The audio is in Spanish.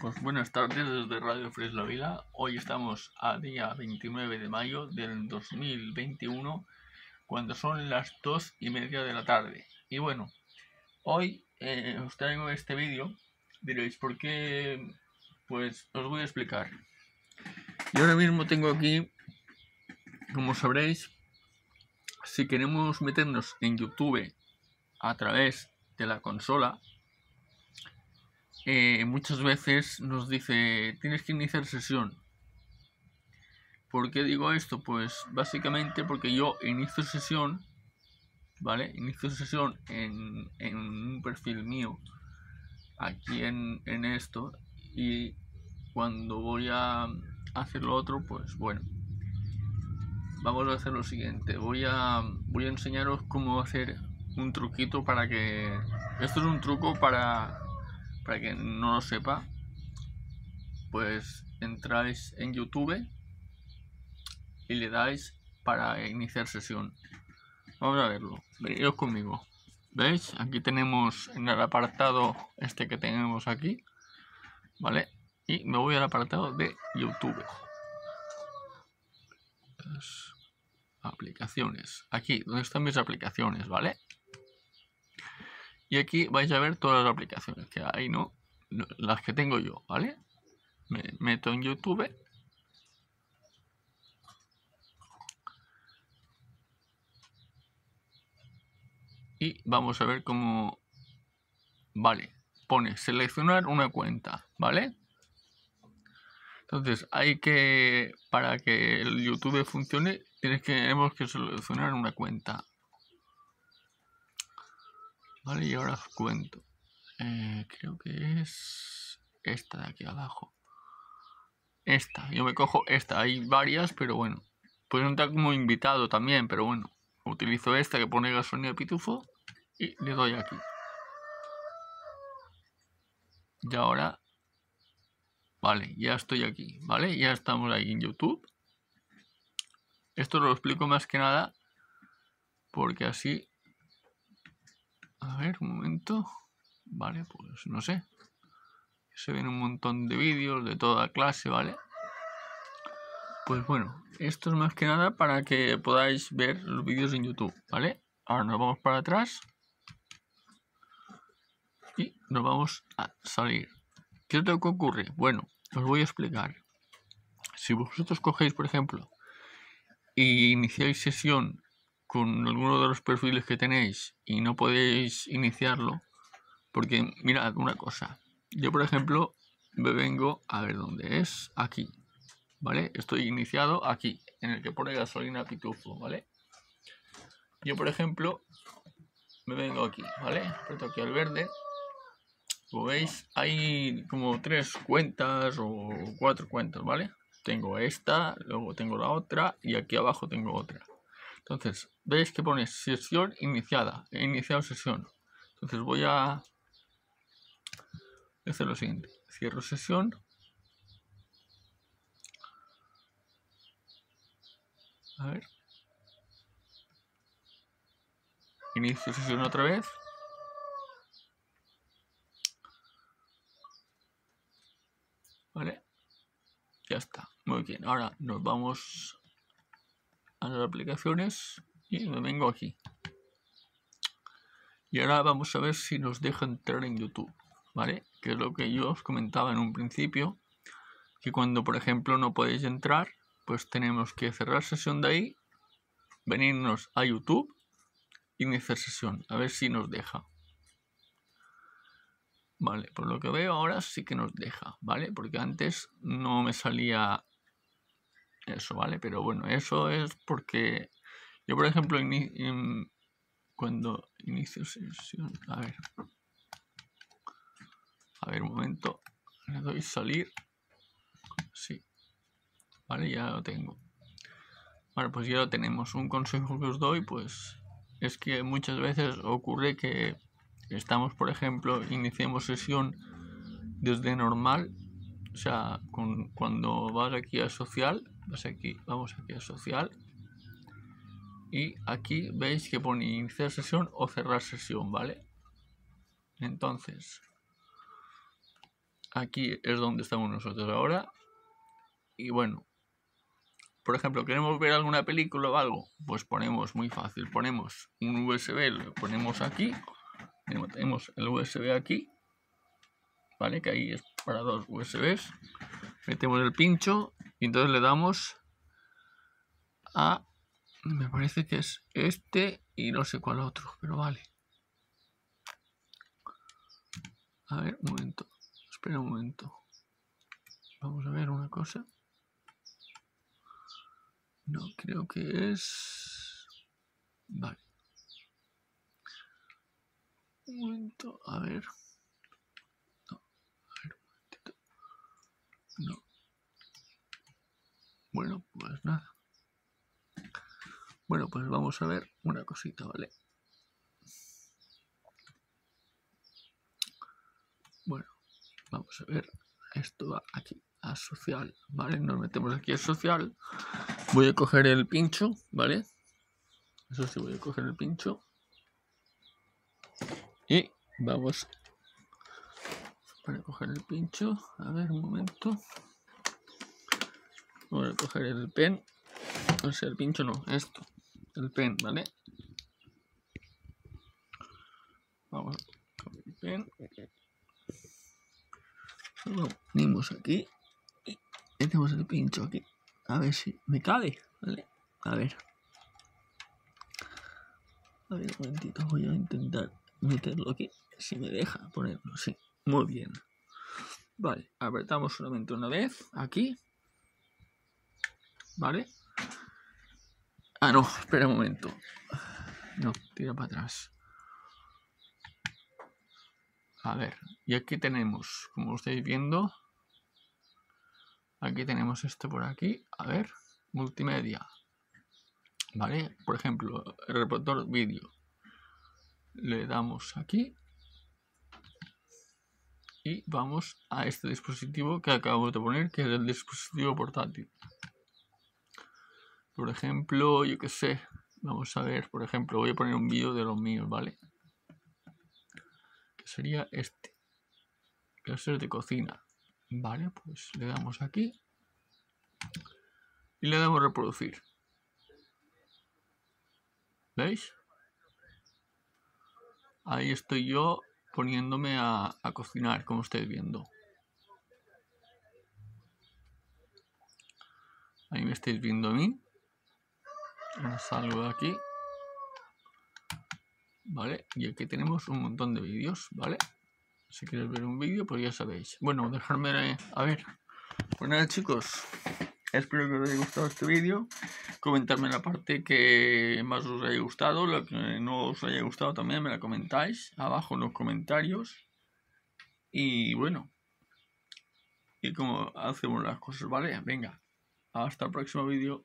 Pues buenas tardes desde Radio Fresla Vila. Hoy estamos a día 29 de mayo del 2021, cuando son las dos y media de la tarde. Y bueno, hoy eh, os traigo este vídeo. Diréis, ¿por qué? Pues os voy a explicar. Y ahora mismo tengo aquí, como sabréis, si queremos meternos en YouTube a través de la consola, eh, muchas veces nos dice tienes que iniciar sesión. ¿Por qué digo esto? Pues básicamente porque yo inicio sesión, ¿vale? Inicio sesión en, en un perfil mío, aquí en, en esto, y cuando voy a hacer lo otro, pues bueno, vamos a hacer lo siguiente. Voy a, voy a enseñaros cómo hacer un truquito para que... Esto es un truco para para que no lo sepa, pues entráis en YouTube y le dais para iniciar sesión. Vamos a verlo. Venidos conmigo. ¿Veis? Aquí tenemos en el apartado este que tenemos aquí. ¿Vale? Y me voy al apartado de YouTube. aplicaciones. Aquí, donde están mis aplicaciones, ¿vale? Y aquí vais a ver todas las aplicaciones que hay, ¿no? Las que tengo yo, ¿vale? Me meto en YouTube. Y vamos a ver cómo... Vale, pone seleccionar una cuenta, ¿vale? Entonces hay que, para que el YouTube funcione, tienes que, tenemos que seleccionar una cuenta. Vale, y ahora os cuento. Eh, creo que es esta de aquí abajo. Esta, yo me cojo esta. Hay varias, pero bueno. Puedes entrar como invitado también, pero bueno. Utilizo esta que pone gasolina pitufo y le doy aquí. Y ahora, vale, ya estoy aquí, ¿vale? Ya estamos ahí en YouTube. Esto lo explico más que nada porque así a ver, un momento. Vale, pues no sé. Se ven un montón de vídeos de toda clase, ¿vale? Pues bueno, esto es más que nada para que podáis ver los vídeos en YouTube, ¿vale? Ahora nos vamos para atrás. Y nos vamos a salir. ¿Qué es ocurre? Bueno, os voy a explicar. Si vosotros cogéis, por ejemplo, y iniciáis sesión con alguno de los perfiles que tenéis y no podéis iniciarlo, porque mirad una cosa, yo por ejemplo me vengo a ver dónde es, aquí, ¿vale? Estoy iniciado aquí, en el que pone gasolina pitufo, ¿vale? Yo por ejemplo me vengo aquí, ¿vale? Aprieto aquí al verde. Como veis, hay como tres cuentas o cuatro cuentas, ¿vale? Tengo esta, luego tengo la otra y aquí abajo tengo otra. Entonces, veis que pone sesión iniciada. He iniciado sesión. Entonces voy a hacer lo siguiente. Cierro sesión. A ver. Inicio sesión otra vez. Vale. Ya está. Muy bien. Ahora nos vamos a las aplicaciones y me vengo aquí. Y ahora vamos a ver si nos deja entrar en YouTube, ¿vale? Que es lo que yo os comentaba en un principio, que cuando por ejemplo no podéis entrar, pues tenemos que cerrar sesión de ahí, venirnos a YouTube, iniciar sesión, a ver si nos deja. Vale, por lo que veo ahora sí que nos deja, ¿vale? Porque antes no me salía eso, ¿vale? Pero bueno, eso es porque yo, por ejemplo, cuando inicio sesión, a ver, a ver, un momento, le doy salir, sí, vale, ya lo tengo. Vale, pues ya lo tenemos. Un consejo que os doy, pues, es que muchas veces ocurre que estamos, por ejemplo, iniciamos sesión desde normal, o sea, con, cuando vas aquí a social, vas aquí, vamos aquí a social y aquí veis que pone iniciar sesión o cerrar sesión, ¿vale? Entonces, aquí es donde estamos nosotros ahora. Y bueno, por ejemplo, queremos ver alguna película o algo, pues ponemos muy fácil, ponemos un USB, lo ponemos aquí, tenemos el USB aquí, ¿vale? Que ahí es para dos USBs, metemos el pincho y entonces le damos a, me parece que es este y no sé cuál otro, pero vale. A ver, un momento, espera un momento. Vamos a ver una cosa. No, creo que es... Vale. Un momento, a ver. No, a ver, un momentito. No. Bueno, pues nada. Bueno, pues vamos a ver una cosita, ¿vale? Bueno, vamos a ver. Esto va aquí a social, ¿vale? Nos metemos aquí a social. Voy a coger el pincho, ¿vale? Eso sí, voy a coger el pincho. Y vamos para coger el pincho. A ver, un momento. Voy a coger el pen. O sea, el pincho no, esto. El pen, ¿vale? Vamos a coger el pen. Lo ponemos aquí tenemos el pincho aquí. A ver si me cabe, ¿vale? A ver. A ver, un momentito, voy a intentar meterlo aquí. Si me deja ponerlo, sí. Muy bien. Vale, apretamos solamente una vez aquí. ¿Vale? Ah, no, espera un momento. No, tira para atrás. A ver, y aquí tenemos, como estáis viendo, Aquí tenemos esto por aquí. A ver, multimedia. ¿Vale? Por ejemplo, el reproductor vídeo. Le damos aquí. Y vamos a este dispositivo que acabo de poner, que es el dispositivo portátil. Por ejemplo, yo qué sé. Vamos a ver, por ejemplo, voy a poner un vídeo de los míos, ¿vale? Que sería este. Que es el de cocina. Vale, pues le damos aquí y le damos reproducir. ¿Veis? Ahí estoy yo poniéndome a, cocinar, como estáis viendo. Ahí me estáis viendo a mí. Salgo de aquí. ¿Vale? Y aquí tenemos un montón de vídeos, ¿vale? Si quieres ver un vídeo, pues ya sabéis. Bueno, dejarme a ver. Pues nada, chicos. Espero que os haya gustado este vídeo. Comentadme la parte que más os haya gustado. Lo que no os haya gustado también me la comentáis abajo en los comentarios. Y bueno. Y como hacemos las cosas, ¿vale? Venga. Hasta el próximo vídeo.